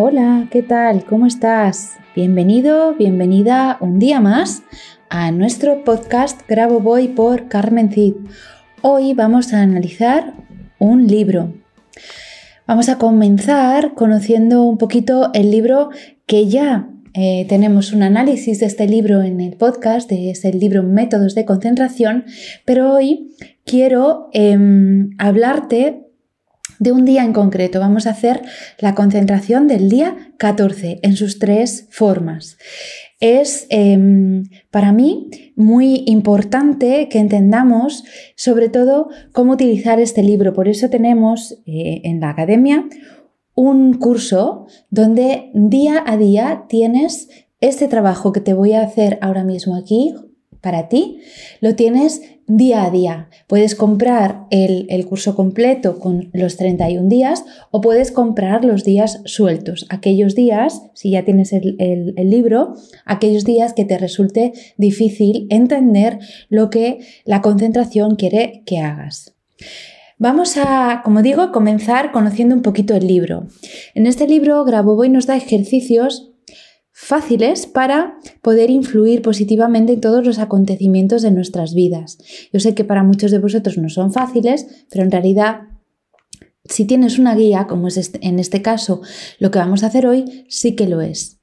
Hola, ¿qué tal? ¿Cómo estás? Bienvenido, bienvenida un día más a nuestro podcast Grabo Voy por Carmen Cid. Hoy vamos a analizar un libro. Vamos a comenzar conociendo un poquito el libro que ya eh, tenemos un análisis de este libro en el podcast, es el libro Métodos de Concentración, pero hoy quiero em, hablarte de un día en concreto. Vamos a hacer la concentración del día 14 en sus tres formas. Es em, para mí muy importante que entendamos sobre todo cómo utilizar este libro. Por eso tenemos eh, en la academia un curso donde día a día tienes este trabajo que te voy a hacer ahora mismo aquí para ti, lo tienes día a día. Puedes comprar el, curso completo con los 31 días o puedes comprar los días sueltos, aquellos días, si ya tienes el, el libro, aquellos días que te resulte difícil entender lo que la concentración quiere que hagas. Vamos a, como digo, comenzar conociendo un poquito el libro. En este libro Grabovoi nos da ejercicios fáciles para poder influir positivamente en todos los acontecimientos de nuestras vidas. Yo sé que para muchos de vosotros no son fáciles, pero en realidad si tienes una guía, como es este, en este caso lo que vamos a hacer hoy, sí que lo es.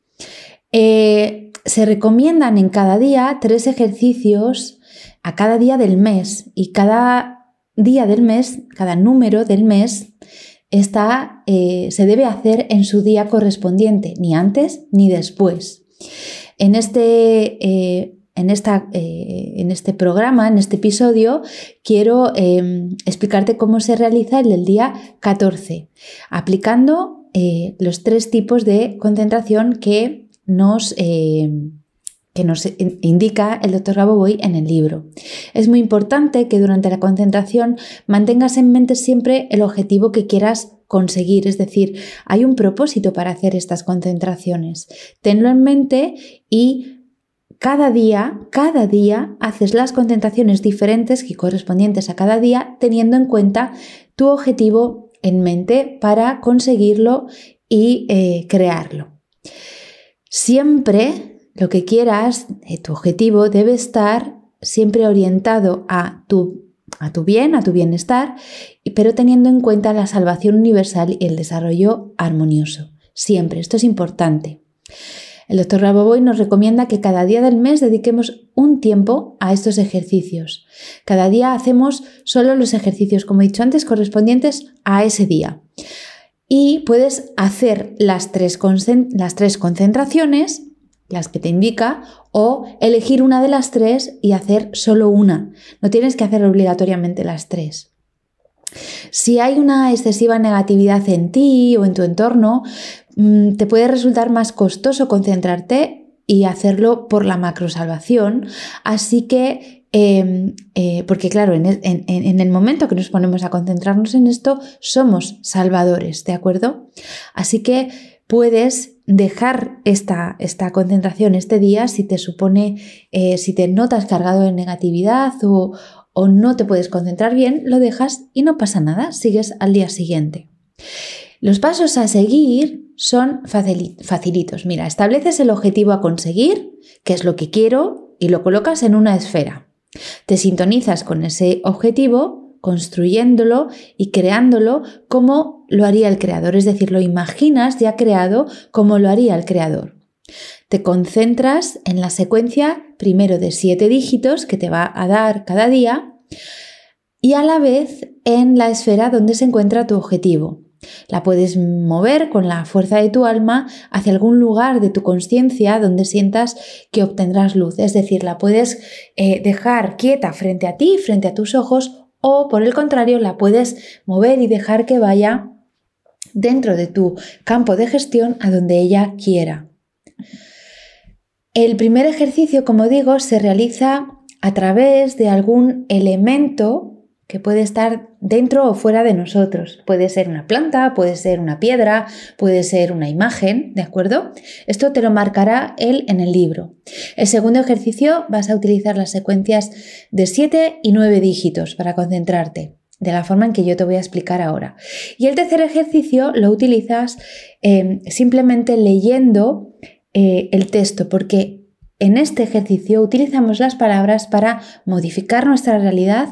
Eh, se recomiendan en cada día tres ejercicios a cada día del mes y cada día del mes, cada número del mes, esta eh, se debe hacer en su día correspondiente, ni antes ni después. En este, eh, en, esta, eh, en este programa, en este episodio, quiero em, explicarte cómo se realiza el del día 14, aplicando los tres tipos de concentración que nos que nos indica el doctor Raboboy en el libro. Es muy importante que durante la concentración mantengas en mente siempre el objetivo que quieras conseguir, es decir, hay un propósito para hacer estas concentraciones. Tenlo en mente y cada día, cada día haces las concentraciones diferentes y correspondientes a cada día teniendo en cuenta tu objetivo en mente para conseguirlo y eh, crearlo. Siempre lo que quieras, eh, tu objetivo debe estar siempre orientado a tu, a tu bien, a tu bienestar, pero teniendo en cuenta la salvación universal y el desarrollo armonioso. Siempre, esto es importante. El doctor Raboboy nos recomienda que cada día del mes dediquemos un tiempo a estos ejercicios. Cada día hacemos solo los ejercicios, como he dicho antes, correspondientes a ese día. Y puedes hacer las tres, las tres concentraciones las que te indica, o elegir una de las tres y hacer solo una. No tienes que hacer obligatoriamente las tres. Si hay una excesiva negatividad en ti o en tu entorno, mm, te puede resultar más costoso concentrarte y hacerlo por la macrosalvación. Así que, em, eh, porque claro, en, en, el momento que nos ponemos a concentrarnos en esto, somos salvadores, ¿de acuerdo? Así que puedes dejar esta, esta concentración este día si te supone, eh, si te notas cargado de negatividad o, o no te puedes concentrar bien, lo dejas y no pasa nada, sigues al día siguiente. Los pasos a seguir son facilitos. Mira, estableces el objetivo a conseguir, que es lo que quiero, y lo colocas en una esfera. Te sintonizas con ese objetivo, construyéndolo y creándolo como lo haría el creador, es decir, lo imaginas ya creado como lo haría el creador. Te concentras en la secuencia primero de siete dígitos que te va a dar cada día y a la vez en la esfera donde se encuentra tu objetivo. La puedes mover con la fuerza de tu alma hacia algún lugar de tu conciencia donde sientas que obtendrás luz. Es decir, la puedes eh, dejar quieta frente a ti, frente a tus ojos, o por el contrario, la puedes mover y dejar que vaya dentro de tu campo de gestión a donde ella quiera. El primer ejercicio, como digo, se realiza a través de algún elemento que puede estar dentro o fuera de nosotros. Puede ser una planta, puede ser una piedra, puede ser una imagen, ¿de acuerdo? Esto te lo marcará él en el libro. El segundo ejercicio vas a utilizar las secuencias de 7 y 9 dígitos para concentrarte, de la forma en que yo te voy a explicar ahora. Y el tercer ejercicio lo utilizas eh, simplemente leyendo eh, el texto, porque en este ejercicio utilizamos las palabras para modificar nuestra realidad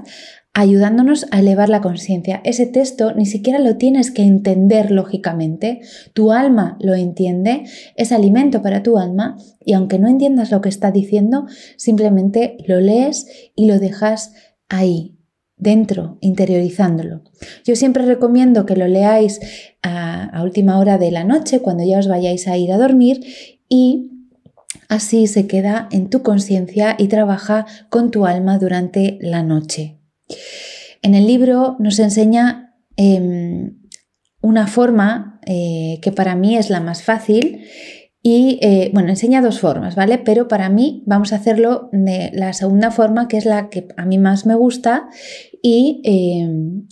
ayudándonos a elevar la conciencia. Ese texto ni siquiera lo tienes que entender lógicamente, tu alma lo entiende, es alimento para tu alma y aunque no entiendas lo que está diciendo, simplemente lo lees y lo dejas ahí, dentro, interiorizándolo. Yo siempre recomiendo que lo leáis a, última hora de la noche, cuando ya os vayáis a ir a dormir y Así se queda en tu conciencia y trabaja con tu alma durante la noche. En el libro nos enseña em, una forma eh, que para mí es la más fácil y eh, bueno, enseña dos formas, ¿vale? Pero para mí vamos a hacerlo de la segunda forma, que es la que a mí más me gusta y, em,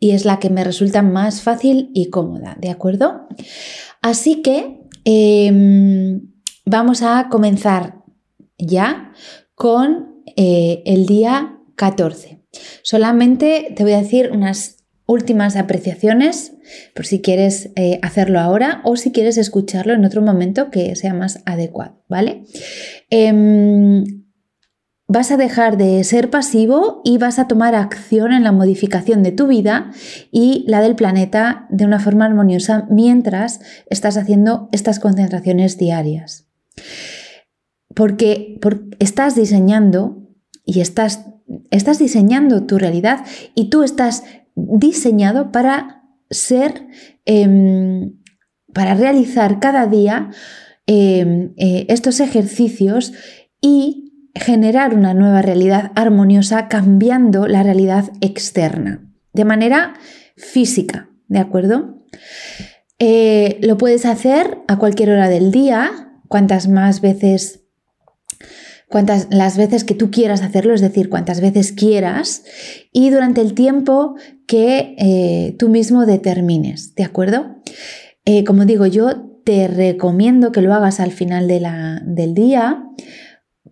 y es la que me resulta más fácil y cómoda, ¿de acuerdo? Así que em, vamos a comenzar ya con eh, el día 14. Solamente te voy a decir unas últimas apreciaciones por si quieres eh, hacerlo ahora o si quieres escucharlo en otro momento que sea más adecuado, ¿vale? Em, vas a dejar de ser pasivo y vas a tomar acción en la modificación de tu vida y la del planeta de una forma armoniosa mientras estás haciendo estas concentraciones diarias. Porque, estás diseñando y estás estás diseñando tu realidad y tú estás diseñado para ser, em, para realizar cada día em, eh, estos ejercicios y generar una nueva realidad armoniosa cambiando la realidad externa de manera física, ¿de acuerdo? Eh, lo puedes hacer a cualquier hora del día, cuantas más veces cuantas las veces que tú quieras hacerlo, es decir, cuantas veces quieras y durante el tiempo que eh, tú mismo determines, ¿de acuerdo? Eh, como digo, yo te recomiendo que lo hagas al final del día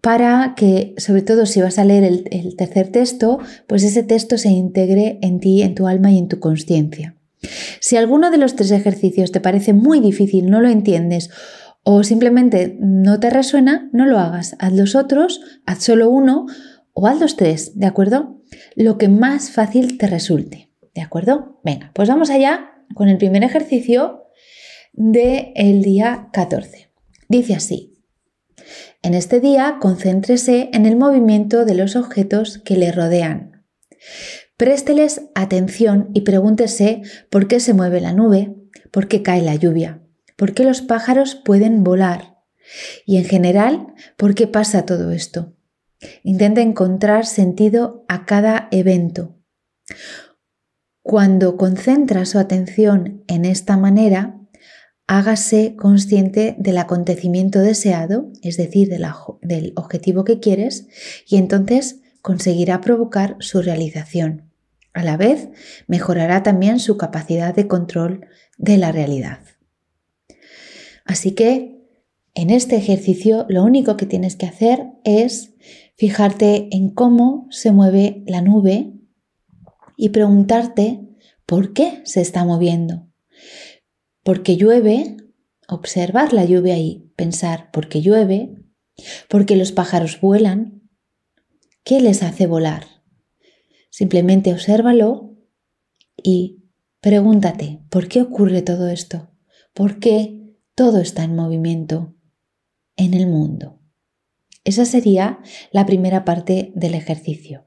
para que, sobre todo si vas a leer el, tercer texto, pues ese texto se integre en ti, en tu alma y en tu conciencia. Si alguno de los tres ejercicios te parece muy difícil, no lo entiendes o simplemente no te resuena, no lo hagas. Haz los otros, haz solo uno o haz los tres, ¿de acuerdo? Lo que más fácil te resulte, ¿de acuerdo? Venga, pues vamos allá con el primer ejercicio del el día 14. Dice así. En este día concéntrese en el movimiento de los objetos que le rodean. Présteles atención y pregúntese por qué se mueve la nube, por qué cae la lluvia, ¿Por qué los pájaros pueden volar? Y en general, ¿por qué pasa todo esto? Intenta encontrar sentido a cada evento. Cuando concentra su atención en esta manera, hágase consciente del acontecimiento deseado, es decir, del objetivo que quieres, y entonces conseguirá provocar su realización. A la vez, mejorará también su capacidad de control de la realidad. Así que En este ejercicio lo único que tienes que hacer es fijarte en cómo se mueve la nube y preguntarte por qué se está moviendo. Porque llueve, observar la lluvia ahí, pensar por qué llueve, porque los pájaros vuelan, ¿qué les hace volar? Simplemente obsérvalo y pregúntate, ¿por qué ocurre todo esto? ¿Por qué todo está en movimiento en el mundo? Esa sería la primera parte del ejercicio.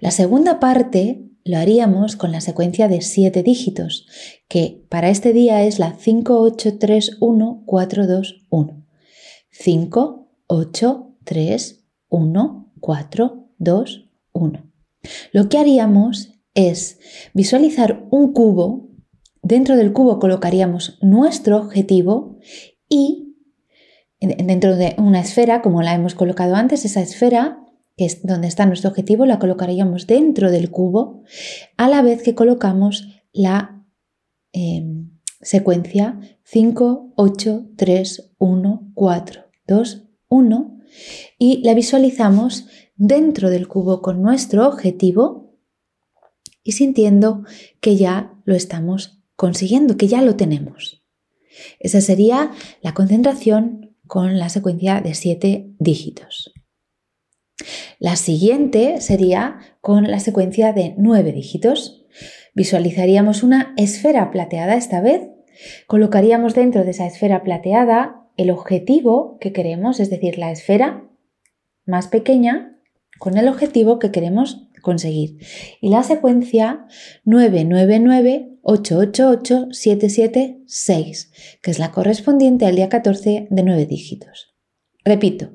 La segunda parte lo haríamos con la secuencia de siete dígitos, que para este día es la 5831421. 5, 8, 3, 1, 4, 2, 1. Lo que haríamos es visualizar un cubo, dentro del cubo colocaríamos nuestro objetivo y dentro de una esfera, como la hemos colocado antes, esa esfera que es donde está nuestro objetivo, la colocaríamos dentro del cubo, a la vez que colocamos la em, secuencia 5, 8, 3, 1, 4, 2, 1 y la visualizamos dentro del cubo con nuestro objetivo y sintiendo que ya lo estamos consiguiendo, que ya lo tenemos. Esa sería la concentración con la secuencia de siete dígitos. La siguiente sería con la secuencia de nueve dígitos. Visualizaríamos una esfera plateada esta vez. Colocaríamos dentro de esa esfera plateada el objetivo que queremos, es decir, la esfera más pequeña con el objetivo que queremos conseguir. Y la secuencia 999-888-776, que es la correspondiente al día 14 de 9 dígitos. Repito,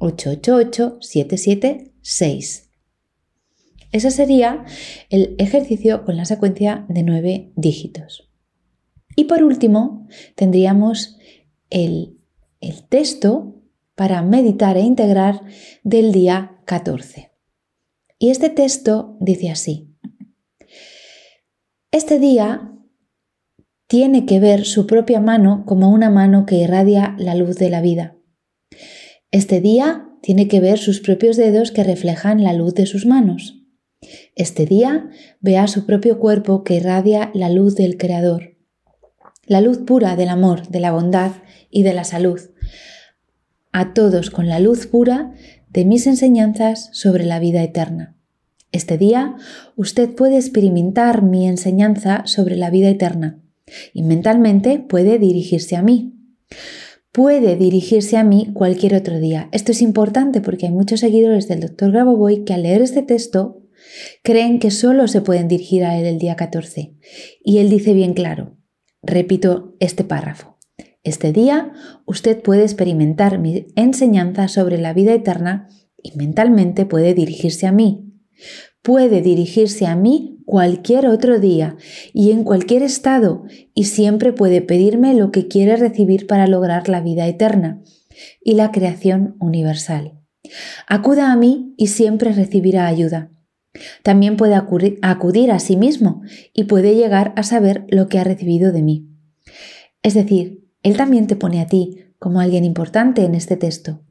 999-888-776. Ese sería el ejercicio con la secuencia de 9 dígitos. Y por último, tendríamos el, el texto para meditar e integrar del día 14. Y este texto dice así. Este día tiene que ver su propia mano como una mano que irradia la luz de la vida. Este día tiene que ver sus propios dedos que reflejan la luz de sus manos. Este día vea su propio cuerpo que irradia la luz del Creador, la luz pura del amor, de la bondad y de la salud, a todos con la luz pura de mis enseñanzas sobre la vida eterna. Este día usted puede experimentar mi enseñanza sobre la vida eterna y mentalmente puede dirigirse a mí. Puede dirigirse a mí cualquier otro día. Esto es importante porque hay muchos seguidores del Dr. Grabovoi que al leer este texto creen que solo se pueden dirigir a él el día 14. Y él dice bien claro, repito este párrafo. Este día usted puede experimentar mi enseñanza sobre la vida eterna y mentalmente puede dirigirse a mí. Puede dirigirse a mí cualquier otro día y en cualquier estado y siempre puede pedirme lo que quiere recibir para lograr la vida eterna y la creación universal. Acuda a mí y siempre recibirá ayuda. También puede acudir a sí mismo y puede llegar a saber lo que ha recibido de mí. Es decir, él también te pone a ti como alguien importante en este texto.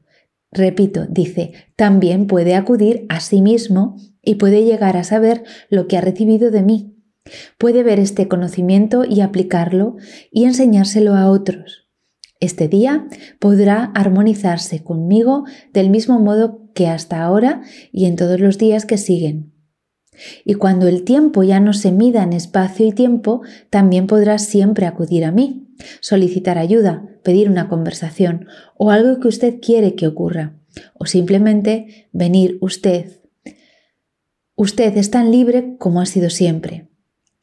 Repito, dice, también puede acudir a sí mismo y puede llegar a saber lo que ha recibido de mí. Puede ver este conocimiento y aplicarlo y enseñárselo a otros. Este día podrá armonizarse conmigo del mismo modo que hasta ahora y en todos los días que siguen. Y cuando el tiempo ya no se mida en espacio y tiempo, también podrá siempre acudir a mí solicitar ayuda, pedir una conversación o algo que usted quiere que ocurra, o simplemente venir usted. Usted es tan libre como ha sido siempre.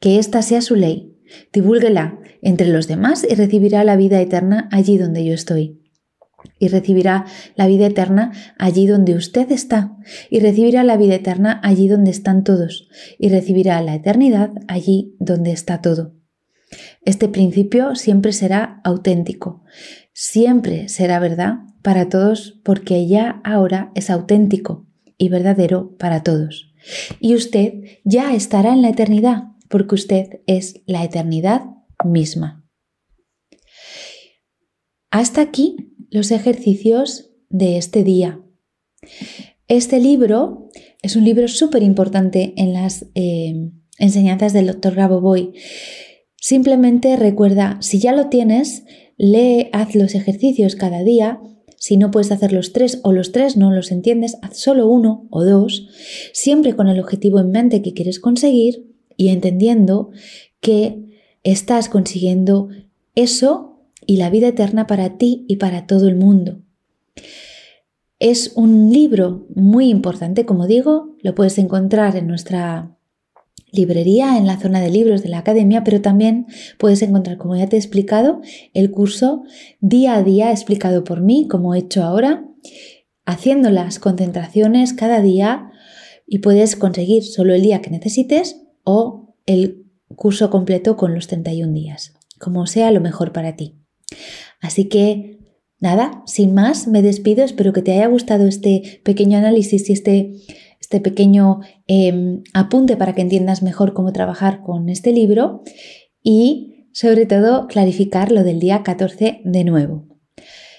Que esta sea su ley. Divúlguela entre los demás y recibirá la vida eterna allí donde yo estoy. Y recibirá la vida eterna allí donde usted está. Y recibirá la vida eterna allí donde están todos. Y recibirá la eternidad allí donde está todo. Este principio siempre será auténtico, siempre será verdad para todos porque ya ahora es auténtico y verdadero para todos. Y usted ya estará en la eternidad porque usted es la eternidad misma. Hasta aquí los ejercicios de este día. Este libro es un libro súper importante en las eh, enseñanzas del Dr. Grabovoi. Simplemente recuerda, si ya lo tienes, lee, haz los ejercicios cada día. Si no puedes hacer los tres o los tres no los entiendes, haz solo uno o dos, siempre con el objetivo en mente que quieres conseguir y entendiendo que estás consiguiendo eso y la vida eterna para ti y para todo el mundo. Es un libro muy importante, como digo, lo puedes encontrar en nuestra librería, en la zona de libros de la academia, pero también puedes encontrar, como ya te he explicado, el curso día a día explicado por mí, como he hecho ahora, haciendo las concentraciones cada día y puedes conseguir solo el día que necesites o el curso completo con los 31 días, como sea lo mejor para ti. Así que nada, sin más, me despido. Espero que te haya gustado este pequeño análisis y este, este pequeño em, apunte para que entiendas mejor cómo trabajar con este libro y sobre todo clarificar lo del día 14 de nuevo.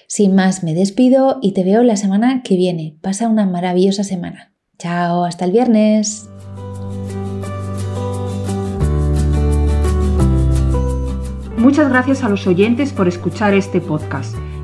Sin más, me despido y te veo la semana que viene. Pasa una maravillosa semana. Chao, hasta el viernes. Muchas gracias a los oyentes por escuchar este podcast.